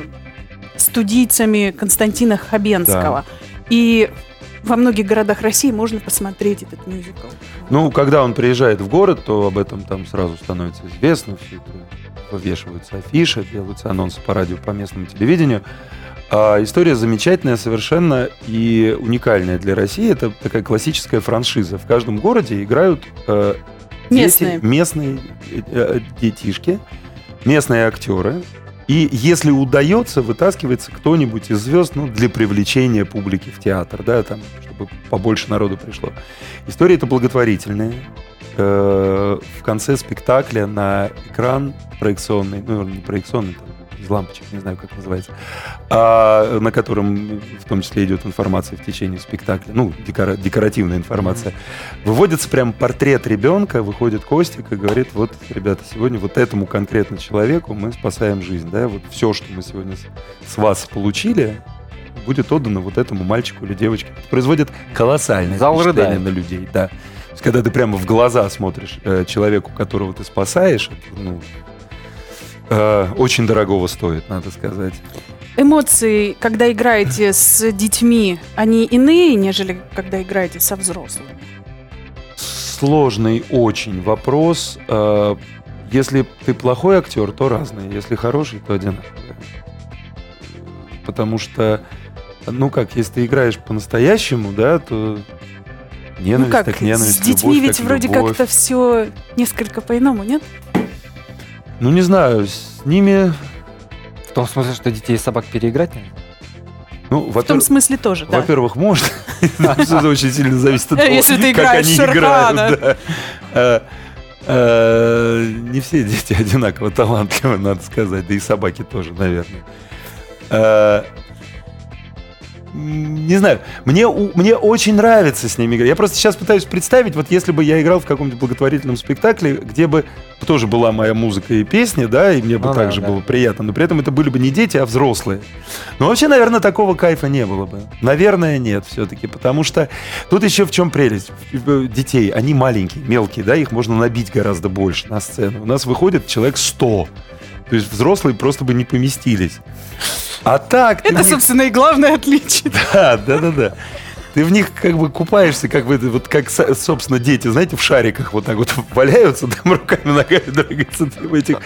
[SPEAKER 4] студийцами Константина Хабенского. И во многих городах России можно посмотреть этот мюзикл.
[SPEAKER 3] Ну, когда он приезжает в город, то об этом там сразу становится известно. Все это вывешиваются афиши, делаются анонсы по радио, по местному телевидению. А история замечательная совершенно и уникальная для России. Это такая классическая франшиза. В каждом городе играют э, дети,
[SPEAKER 4] Местные.
[SPEAKER 3] местные э, э, детишки, местные актеры. И если удается, вытаскивается кто-нибудь из звезд ну, для привлечения публики в театр, да, там, чтобы побольше народу пришло. История это благотворительная. Э, В конце спектакля на экран проекционный, ну, не проекционный, там, из лампочек, не знаю, как называется, а, на котором в том числе идет информация в течение спектакля, ну, декора- декоративная информация, выводится прям портрет ребенка, выходит Костик и говорит, вот, ребята, сегодня вот этому конкретно человеку мы спасаем жизнь, да, вот все, что мы сегодня с, вас получили, будет отдано вот этому мальчику или девочке. Это производит колоссальное
[SPEAKER 2] Зал
[SPEAKER 3] впечатление
[SPEAKER 2] рыдает.
[SPEAKER 3] на людей, да. То есть, когда ты прямо в глаза смотришь э, человеку, которого ты спасаешь, ну, э, очень дорогого стоит, надо сказать.
[SPEAKER 4] Эмоции, когда играете с детьми, они иные, нежели когда играете со взрослыми?
[SPEAKER 3] Сложный очень вопрос. Э, Если ты плохой актер, то разные. Если хороший, то одинаковые. Потому что, ну как, если ты играешь по-настоящему, да, то ненависть,
[SPEAKER 4] ну как,
[SPEAKER 3] так ненависть,
[SPEAKER 4] с детьми
[SPEAKER 3] любовь,
[SPEAKER 4] ведь
[SPEAKER 3] так
[SPEAKER 4] вроде как-то все несколько по-иному, нет?
[SPEAKER 3] Ну не знаю, с ними,
[SPEAKER 2] В том смысле, что детей и собак переиграть нельзя?
[SPEAKER 3] ну,
[SPEAKER 4] В том
[SPEAKER 3] во-первых,
[SPEAKER 4] смысле тоже, да.
[SPEAKER 3] Во-первых, можно. Это очень сильно зависит от того,
[SPEAKER 4] Если ты
[SPEAKER 3] как они играют. да. Э, э, Не все дети одинаково талантливы, надо сказать. Да и собаки тоже, наверное.
[SPEAKER 2] Не знаю, мне, мне очень нравится с ними играть. Я просто сейчас пытаюсь представить, вот если бы я играл в каком-нибудь благотворительном спектакле, где бы тоже была моя музыка и песня, да, и мне бы
[SPEAKER 6] Ну
[SPEAKER 2] также
[SPEAKER 6] да.
[SPEAKER 2] было приятно, но при этом это были бы не дети, а взрослые. Но вообще, наверное, такого кайфа не было бы. Наверное, нет все-таки, потому что тут еще в чем прелесть. Детей, они маленькие, мелкие, да, их можно набить гораздо больше на сцену. У нас выходит человек 100. То есть взрослые просто бы не поместились. А так...
[SPEAKER 4] Это,
[SPEAKER 2] них-
[SPEAKER 4] собственно, и главное отличие.
[SPEAKER 2] да, да, да, да. Ты в них как бы купаешься, как бы, вот как, со- собственно, дети, знаете, в шариках вот так вот валяются, там руками, ногами двигаются в этих,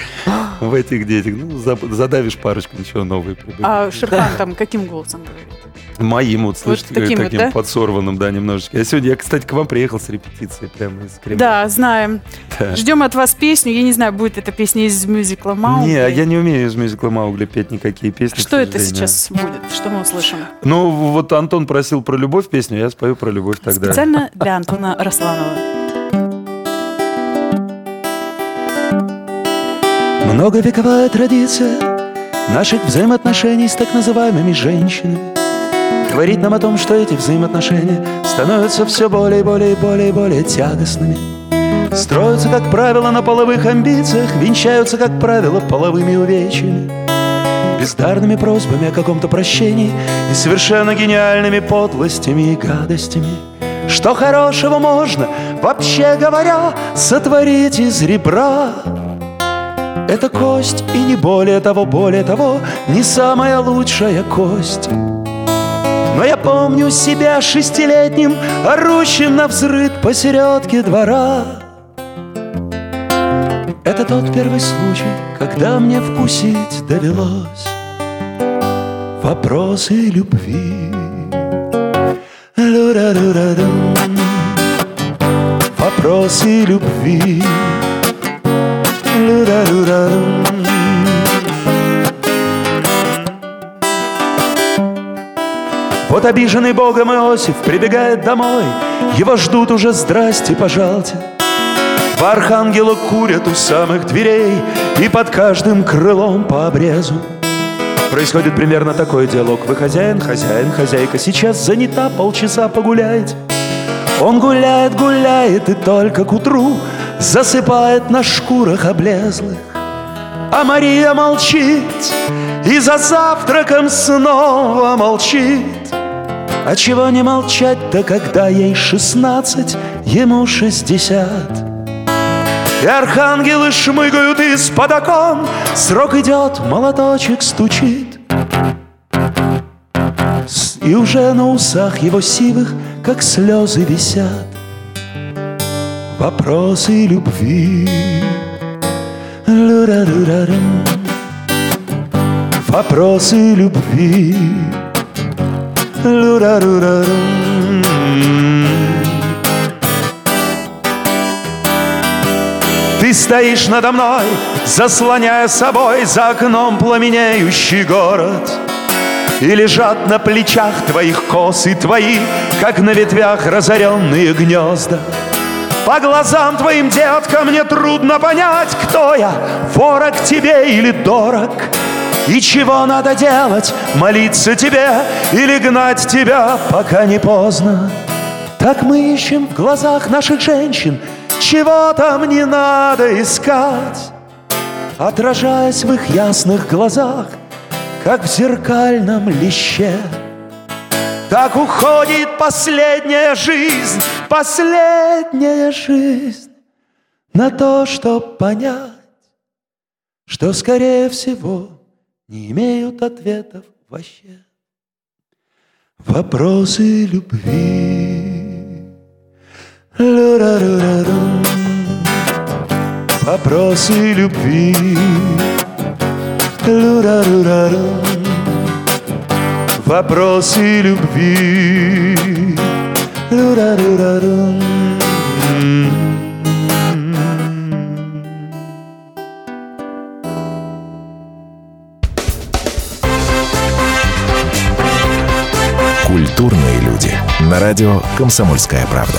[SPEAKER 2] в этих детях. Ну, за- задавишь парочку, ничего придумаешь.
[SPEAKER 4] А Шерхан там каким голосом говорит?
[SPEAKER 2] Моим вот, слышишь,
[SPEAKER 4] таким вот,
[SPEAKER 2] таким
[SPEAKER 4] да?
[SPEAKER 2] подсорванным, да, немножечко. Я сегодня, я, кстати, к вам приехал с репетиции прямо из Кремля.
[SPEAKER 4] Да, знаем.
[SPEAKER 2] Да.
[SPEAKER 4] Ждем от вас песню. Я не знаю, будет эта песня из мюзикла Маугли.
[SPEAKER 2] Не, я не умею из мюзикла Маугли петь никакие песни.
[SPEAKER 4] Что это сейчас будет? Что мы услышим?
[SPEAKER 2] Ну, вот Антон просил про любовь песню, я спою про любовь тогда.
[SPEAKER 4] Специально для Антона Росланова.
[SPEAKER 3] Многовековая традиция наших взаимоотношений с так называемыми женщинами говорит нам о том, что эти взаимоотношения становятся все более и более и более и более тягостными. Строятся, как правило, на половых амбициях, венчаются, как правило, половыми увечьями, бездарными просьбами о каком-то прощении и совершенно гениальными подлостями и гадостями. Что хорошего можно, вообще говоря, сотворить из ребра? Это кость, и не более того, более того, не самая лучшая кость. Но я помню себя шестилетним, орущим на взрыв посередке двора. Это тот первый случай, когда мне вкусить довелось вопросы любви. Вопросы любви. Вот обиженный Богом Иосиф прибегает домой, Его ждут уже «Здрасте, пожалуйте». По архангела курят у самых дверей И под каждым крылом по обрезу. Происходит примерно такой диалог. Вы хозяин, хозяин, хозяйка Сейчас занята, полчаса погуляете Он гуляет, гуляет И только к утру Засыпает на шкурах облезлых. А Мария молчит И за завтраком снова молчит. А чего не молчать-то, когда ей шестнадцать, ему шестьдесят? И архангелы шмыгают из-под окон, Срок идет, молоточек стучит. И уже на усах его сивых, как слезы висят, Вопросы любви. Вопросы любви. Лю-ра-ду-ра-дум. Ты стоишь надо мной, заслоняя собой за окном пламенеющий город. И лежат на плечах твоих косы твои, как на ветвях разоренные гнезда. По глазам твоим, детка, мне трудно понять, кто я, ворог тебе или дорог. И чего надо делать, молиться тебе или гнать тебя, пока не поздно. Так мы ищем в глазах наших женщин, чего там не надо искать. Отражаясь в их ясных глазах, как в зеркальном лище. Так уходит последняя жизнь, последняя жизнь на то, чтоб понять, что, скорее всего, не имеют ответов вообще. Вопросы любви. Вопросы любви. Вопросы любви.
[SPEAKER 1] Культурные люди. На радио «Комсомольская правда».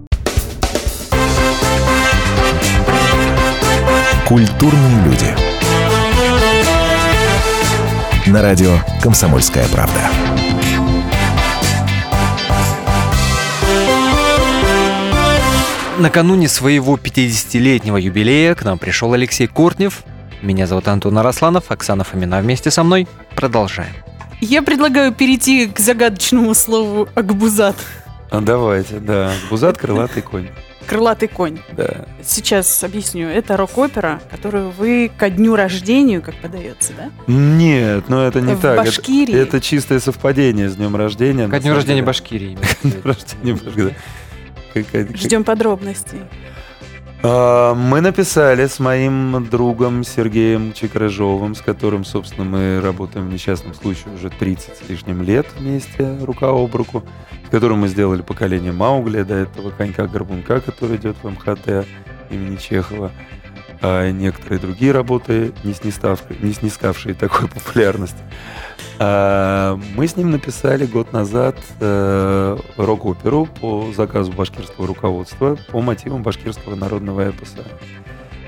[SPEAKER 1] Культурные люди. На радио «Комсомольская правда».
[SPEAKER 2] Накануне своего 50-летнего юбилея к нам пришел Алексей Кортнев. Меня зовут Антон Арасланов, Оксана Фомина вместе со мной. Продолжаем.
[SPEAKER 4] Я предлагаю перейти к загадочному слову «акбузат».
[SPEAKER 3] А давайте, да. Бузат крылатый конь.
[SPEAKER 4] Крылатый конь.
[SPEAKER 3] Да.
[SPEAKER 4] Сейчас объясню. Это рок-опера, которую вы ко дню рождения, как подается, да?
[SPEAKER 3] Нет, ну это не
[SPEAKER 4] В
[SPEAKER 3] так. Это-
[SPEAKER 4] Башкирии.
[SPEAKER 3] Это, чистое совпадение с днем рождения.
[SPEAKER 2] Ко дню рождения. Башкирии.
[SPEAKER 3] Днем рождения Башкирии,
[SPEAKER 4] Ждем подробностей.
[SPEAKER 3] А, Мы написали с моим другом Сергеем Чекрыжовым, с которым, собственно, мы работаем в несчастном случае уже 30 с лишним лет вместе, рука об руку, с которым мы сделали поколение Маугли, до этого Конька-Горбунка, который идет в МХТ имени Чехова, а некоторые другие работы, не, снискавшие, не снискавшие такой популярности. А, Мы с ним написали год назад э, рок-оперу по заказу башкирского руководства по мотивам башкирского народного эпоса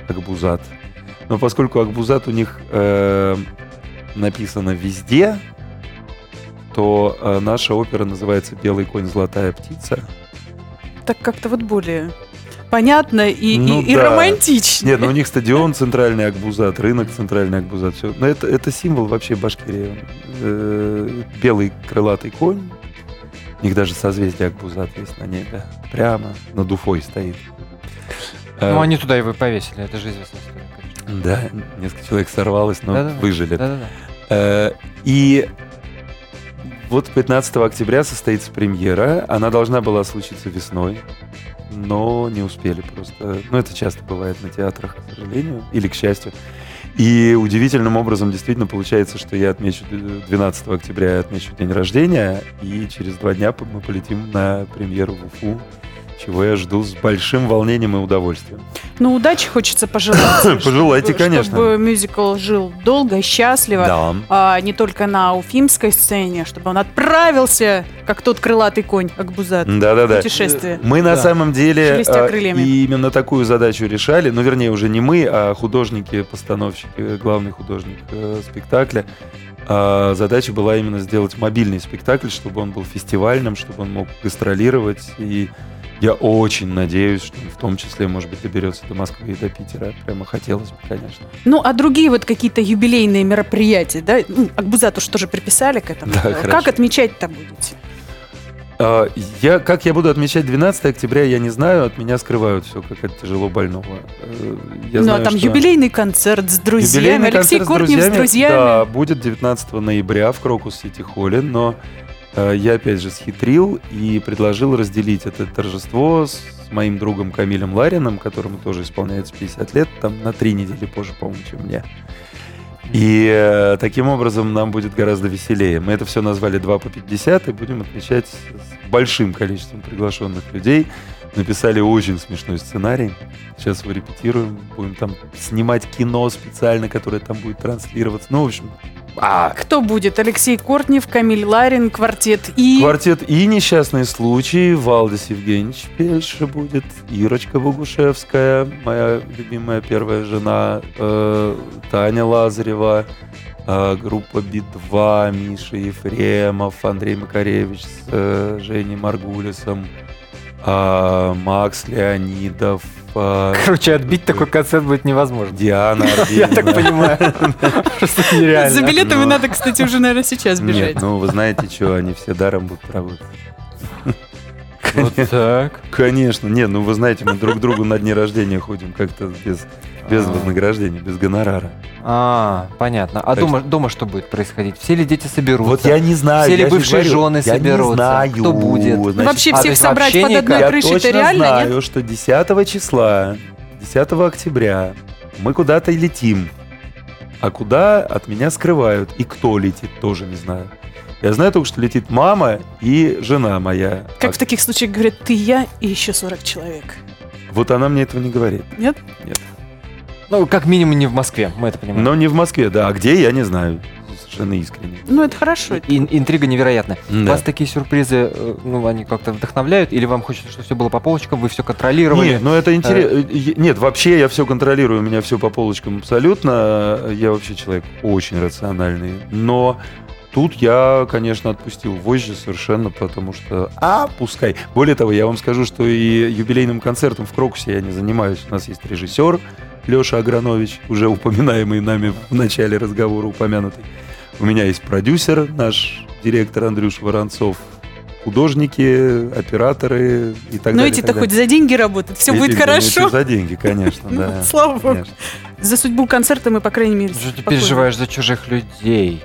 [SPEAKER 3] Акбузат. Но поскольку Акбузат у них э, написано везде, то э, наша опера называется «Белый конь, золотая птица».
[SPEAKER 4] Так как-то вот более понятно и,
[SPEAKER 3] Ну
[SPEAKER 4] и- и
[SPEAKER 3] да.
[SPEAKER 4] романтично.
[SPEAKER 3] Нет, ну у них стадион центральный Акбузат, рынок центральный Акбузат. Все. Но это, это символ вообще Башкирии. Э, Белый крылатый конь. У них даже созвездие Акбузат есть на небе. Прямо над Уфой стоит. Э,
[SPEAKER 2] Ну, они туда его и повесили, это же известная история, конечно.
[SPEAKER 3] Да, несколько человек сорвалось, но
[SPEAKER 2] Да-да-да.
[SPEAKER 3] выжили.
[SPEAKER 2] Да-да-да.
[SPEAKER 3] Э, И вот 15 октября состоится премьера. Она должна была случиться весной, но не успели просто. Ну, это часто бывает на театрах, к сожалению, или к счастью. И удивительным образом действительно получается, что я отмечу 12 октября, я отмечу день рождения, и через два дня мы полетим на премьеру в Уфу, чего я жду с большим волнением и удовольствием.
[SPEAKER 4] Ну, удачи хочется пожелать.
[SPEAKER 3] Пожелайте,
[SPEAKER 4] чтобы-
[SPEAKER 3] конечно.
[SPEAKER 4] Чтобы мюзикл жил долго и счастливо.
[SPEAKER 3] Да.
[SPEAKER 4] а не только на уфимской сцене, чтобы он отправился, как тот крылатый конь Акбузат.
[SPEAKER 3] Да-да-да.
[SPEAKER 4] Путешествие.
[SPEAKER 3] Мы на самом деле а,
[SPEAKER 4] крыльями.
[SPEAKER 3] именно такую задачу решали, ну, вернее, уже не мы, а художники, постановщики, главный художник э, спектакля. А задача была именно сделать мобильный спектакль, чтобы он был фестивальным, чтобы он мог гастролировать. И я очень надеюсь, что в том числе, может быть, доберется до Москвы и до Питера. Прямо хотелось бы, конечно.
[SPEAKER 4] Ну, а другие вот какие-то юбилейные мероприятия, да? Ну, Акбузату что же приписали к этому?
[SPEAKER 3] Да,
[SPEAKER 4] как
[SPEAKER 3] хорошо.
[SPEAKER 4] отмечать-то будете?
[SPEAKER 3] А, Я, как я буду отмечать 12 октября, я не знаю. От меня скрывают все, как от тяжело больного. Э, Я
[SPEAKER 4] ну,
[SPEAKER 3] знаю,
[SPEAKER 4] а там
[SPEAKER 3] что-
[SPEAKER 4] юбилейный концерт с друзьями.
[SPEAKER 3] Юбилейный
[SPEAKER 4] Алексей Кортнев с друзьями.
[SPEAKER 3] Да, будет 19 ноября в Крокус Сити Холле, но я опять же схитрил и предложил разделить это торжество с моим другом Камилем Ларином, которому тоже исполняется 50 лет, там на три недели позже, по-моему, чем мне. И э, таким образом нам будет гораздо веселее. Мы это все назвали 2 по 50 и будем отмечать с большим количеством приглашенных людей. Написали очень смешной сценарий. Сейчас его репетируем. Будем там снимать кино специально, которое там будет транслироваться. Ну, в общем, а,
[SPEAKER 4] Кто будет? Алексей Кортнев, Камиль Ларин, квартет И.
[SPEAKER 3] Квартет и несчастный случай. Валдис Евгеньевич Пельша будет. Ирочка Богушевская, моя любимая первая жена. э, Таня Лазарева. э, группа Би-2, Миша Ефремов, Андрей Макаревич с э, Женей Маргулисом. Э, Макс Леонидов. э,
[SPEAKER 2] Короче, отбить такой концерт будет невозможно.
[SPEAKER 3] Диана
[SPEAKER 2] Я так понимаю. Просто нереально.
[SPEAKER 4] За билетами
[SPEAKER 3] Ну.
[SPEAKER 4] надо, кстати, уже, наверное, сейчас бежать.
[SPEAKER 3] Нет, ну вы знаете, что они все даром будут работать.
[SPEAKER 2] Вот так.
[SPEAKER 3] Конечно. Не, ну вы знаете, мы друг другу на дни рождения ходим как-то без, без
[SPEAKER 2] А.
[SPEAKER 3] вознаграждения, без гонорара.
[SPEAKER 2] А, понятно. А
[SPEAKER 3] Так
[SPEAKER 2] дома, дома что будет происходить? Все ли дети соберутся?
[SPEAKER 3] Вот я не знаю.
[SPEAKER 2] Все ли
[SPEAKER 3] я
[SPEAKER 2] бывшие
[SPEAKER 3] говорю,
[SPEAKER 2] жены
[SPEAKER 3] я не
[SPEAKER 2] соберутся?
[SPEAKER 3] знаю.
[SPEAKER 2] Кто будет?
[SPEAKER 3] Значит,
[SPEAKER 4] Ну, вообще
[SPEAKER 2] а,
[SPEAKER 4] всех собрать
[SPEAKER 2] вообще
[SPEAKER 4] под одной.
[SPEAKER 3] Я
[SPEAKER 4] крышей
[SPEAKER 3] точно
[SPEAKER 4] это реально,
[SPEAKER 3] знаю,
[SPEAKER 4] нет?
[SPEAKER 3] что 10 числа, 10 октября мы куда-то летим. А куда от меня скрывают. И кто летит, тоже не знаю. Я знаю только, что летит мама и жена моя.
[SPEAKER 4] Как
[SPEAKER 3] А
[SPEAKER 4] в таких случаях говорят, ты, я и еще 40 человек.
[SPEAKER 3] Вот она мне этого не говорит.
[SPEAKER 4] Нет?
[SPEAKER 2] Ну, как минимум не в Москве, мы это понимаем.
[SPEAKER 3] Но не в Москве, да. А где, я не знаю. Совершенно искренне.
[SPEAKER 4] Ну, это хорошо.
[SPEAKER 2] Ин- интрига невероятная.
[SPEAKER 3] Да.
[SPEAKER 2] Вас такие сюрпризы, э, ну, они как-то вдохновляют? Или вам хочется, чтобы все было по полочкам, вы все контролировали?
[SPEAKER 3] Нет, ну это интересно. Нет, вообще я все контролирую, у меня все по полочкам абсолютно. Я вообще человек очень рациональный. Но тут я, конечно, отпустил вожжи совершенно, потому что, а, пускай. Более того, я вам скажу, что и юбилейным концертом в Крокусе я не занимаюсь. У нас есть режиссер Леша Агранович, уже упоминаемый нами в начале разговора, упомянутый. У меня есть продюсер, наш директор Андрюш Воронцов, художники, операторы и так
[SPEAKER 4] Но
[SPEAKER 3] далее. и
[SPEAKER 4] эти-то хоть за деньги работают, все
[SPEAKER 3] Эти,
[SPEAKER 4] будет
[SPEAKER 3] ну,
[SPEAKER 4] хорошо.
[SPEAKER 3] За деньги, конечно,
[SPEAKER 4] Ну,
[SPEAKER 3] да.
[SPEAKER 4] слава богу. За судьбу концерта мы, по крайней мере,
[SPEAKER 2] ты переживаешь за чужих людей?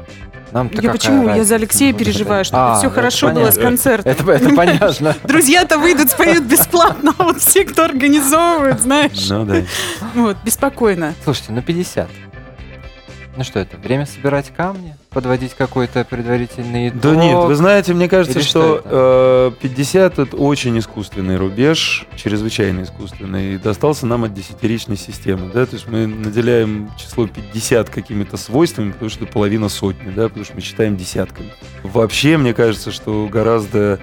[SPEAKER 2] Нам-то
[SPEAKER 4] Я почему? Я
[SPEAKER 2] разница?
[SPEAKER 4] за Алексея переживаю, чтобы
[SPEAKER 2] А,
[SPEAKER 4] все
[SPEAKER 2] это
[SPEAKER 4] хорошо было с
[SPEAKER 2] понятно.
[SPEAKER 4] концертом.
[SPEAKER 2] Это, это понятно.
[SPEAKER 4] Друзья-то выйдут, споют бесплатно, а вот все, кто организовывает, знаешь.
[SPEAKER 3] Ну да.
[SPEAKER 4] Вот, беспокойно.
[SPEAKER 2] Слушайте, ну 50. Ну что это, время собирать камни? Подводить какой-то предварительный итог?
[SPEAKER 3] Да нет, вы знаете, мне кажется,
[SPEAKER 2] Или
[SPEAKER 3] что,
[SPEAKER 2] что
[SPEAKER 3] э, 50 это очень искусственный рубеж, чрезвычайно искусственный, и достался нам от десятиричной системы, да, то есть мы наделяем число 50 какими-то свойствами, потому что это половина сотни, да, потому что мы считаем десятками. Вообще, мне кажется, что гораздо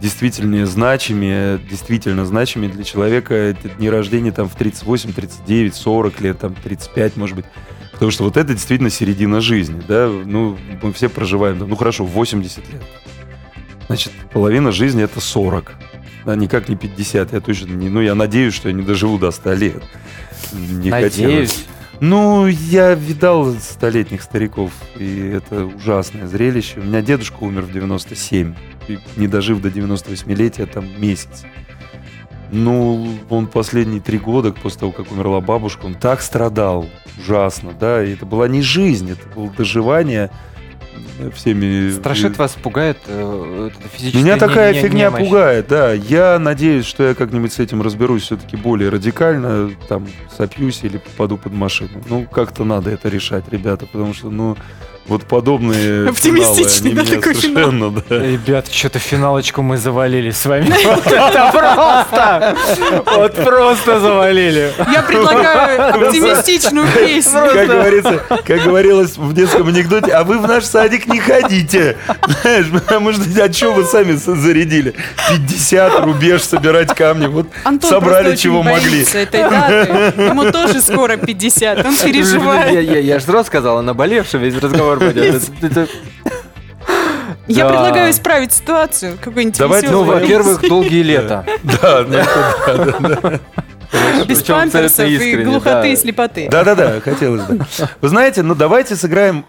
[SPEAKER 3] действительно значимее, действительно значимее для человека это дни рождения там в 38, 39, 40 лет, там 35, может быть. Потому что вот это действительно середина жизни, да, ну, мы все проживаем, ну, хорошо, 80 лет. Значит, половина жизни это 40, да, никак не 50, я точно не, ну, я надеюсь, что я не доживу до 100 лет. Не хотелось.
[SPEAKER 2] Надеюсь.
[SPEAKER 3] Ну, я видал столетних стариков, и это ужасное зрелище. У меня дедушка умер в 97, и не дожив до 98-летия, там месяц. Ну, он последние три года, после того, как умерла бабушка, он так страдал, ужасно, да, и это была не жизнь, это было доживание э, всеми...
[SPEAKER 2] Страшит вас, пугает э,
[SPEAKER 3] Меня
[SPEAKER 2] не-
[SPEAKER 3] такая
[SPEAKER 2] не-
[SPEAKER 3] фигня
[SPEAKER 2] немощь?
[SPEAKER 3] пугает, да. Я надеюсь, что я как-нибудь с этим разберусь все-таки более радикально, там, сопьюсь или попаду под машину. Ну, как-то надо это решать, ребята, потому что, ну, вот подобные
[SPEAKER 4] Оптимистичный,
[SPEAKER 3] финалы,
[SPEAKER 4] да, такой финал.
[SPEAKER 3] совершенно, да.
[SPEAKER 2] Ребят, что-то финалочку мы завалили с вами. Вот это просто! Вот просто завалили.
[SPEAKER 4] Я предлагаю оптимистичную песню.
[SPEAKER 3] Как говорится, как говорилось в детском анекдоте, а вы в наш садик не ходите. Знаешь, потому что, а что вы сами зарядили? 50, рубеж, собирать камни. Вот
[SPEAKER 4] Антон
[SPEAKER 3] собрали, чего могли.
[SPEAKER 4] Ему тоже скоро 50. Он переживает.
[SPEAKER 2] я, же сразу сказал, она наболевший весь разговор пойдет.
[SPEAKER 4] Я
[SPEAKER 2] Да.
[SPEAKER 4] предлагаю исправить ситуацию. Какой-нибудь
[SPEAKER 3] Давайте,
[SPEAKER 2] Ну, во-первых, долгие лета.
[SPEAKER 3] Да, ну, да.
[SPEAKER 4] Без памперсов и глухоты и слепоты.
[SPEAKER 3] Да-да-да, хотелось бы. Вы знаете, ну давайте сыграем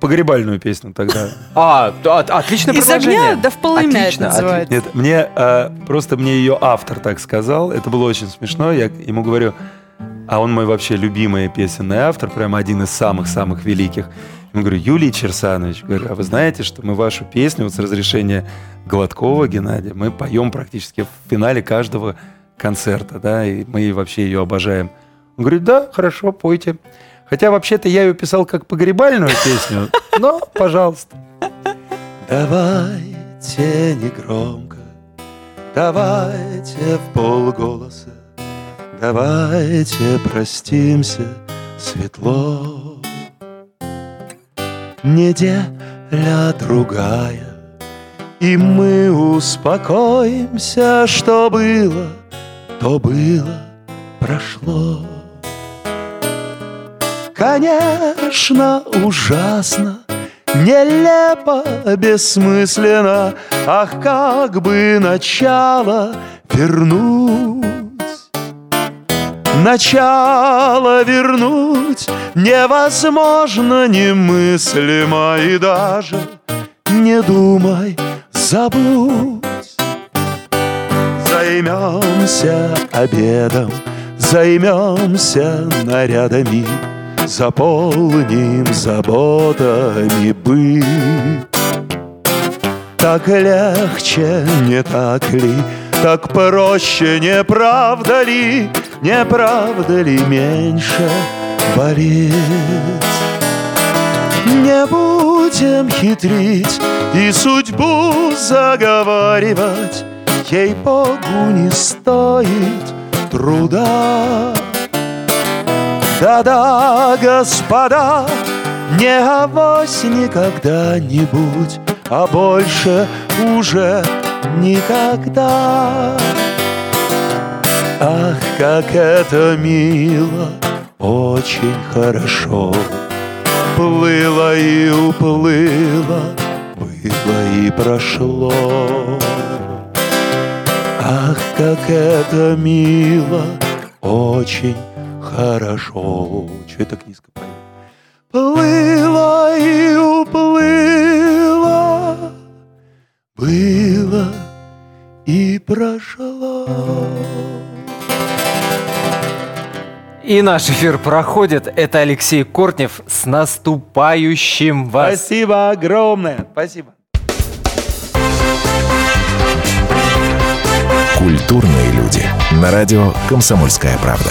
[SPEAKER 3] погребальную песню тогда.
[SPEAKER 2] А, да, отличное
[SPEAKER 4] Из огня
[SPEAKER 2] предложение.
[SPEAKER 4] да в полымя
[SPEAKER 2] Отлично,
[SPEAKER 4] называется.
[SPEAKER 3] Нет, мне а, просто мне ее автор так сказал. Это было очень смешно. Я ему говорю, а он мой вообще любимый песенный автор, прям один из самых-самых великих. Я говорю, Юлий Черсанович, говорю, а вы знаете, что мы вашу песню вот с разрешения Гладкова Геннадия мы поем практически в финале каждого концерта, да, и мы вообще ее обожаем. Он говорит, да, хорошо, пойте. Хотя вообще-то я ее писал как погребальную песню, но, пожалуйста. Давайте негромко, давайте в полголоса, давайте простимся светло. Неделя другая, и мы успокоимся, что было, то было, прошло. Конечно, ужасно, нелепо, бессмысленно, Ах, как бы начало вернуть. Начало вернуть невозможно, немыслимо и даже не думай, забудь. Займемся обедом, займемся нарядами, Заполним заботами быт. Так легче, не так ли? Так проще, не правда ли? Не правда ли меньше болеть? Не будем хитрить и судьбу заговаривать, Ей-богу не стоит труда. Да-да, господа, не авось никогда-нибудь, А больше уже никогда. Ах, как это мило, очень хорошо. Плыло и уплыло, было и прошло. Ах, как это мило, очень хорошо. Че я так низко пою? Плыло и уплыло, было и прошло.
[SPEAKER 2] И наш эфир проходит. Это Алексей Кортнев. С наступающим вас!
[SPEAKER 7] Спасибо огромное. Спасибо.
[SPEAKER 1] Культурные люди. На радио «Комсомольская правда».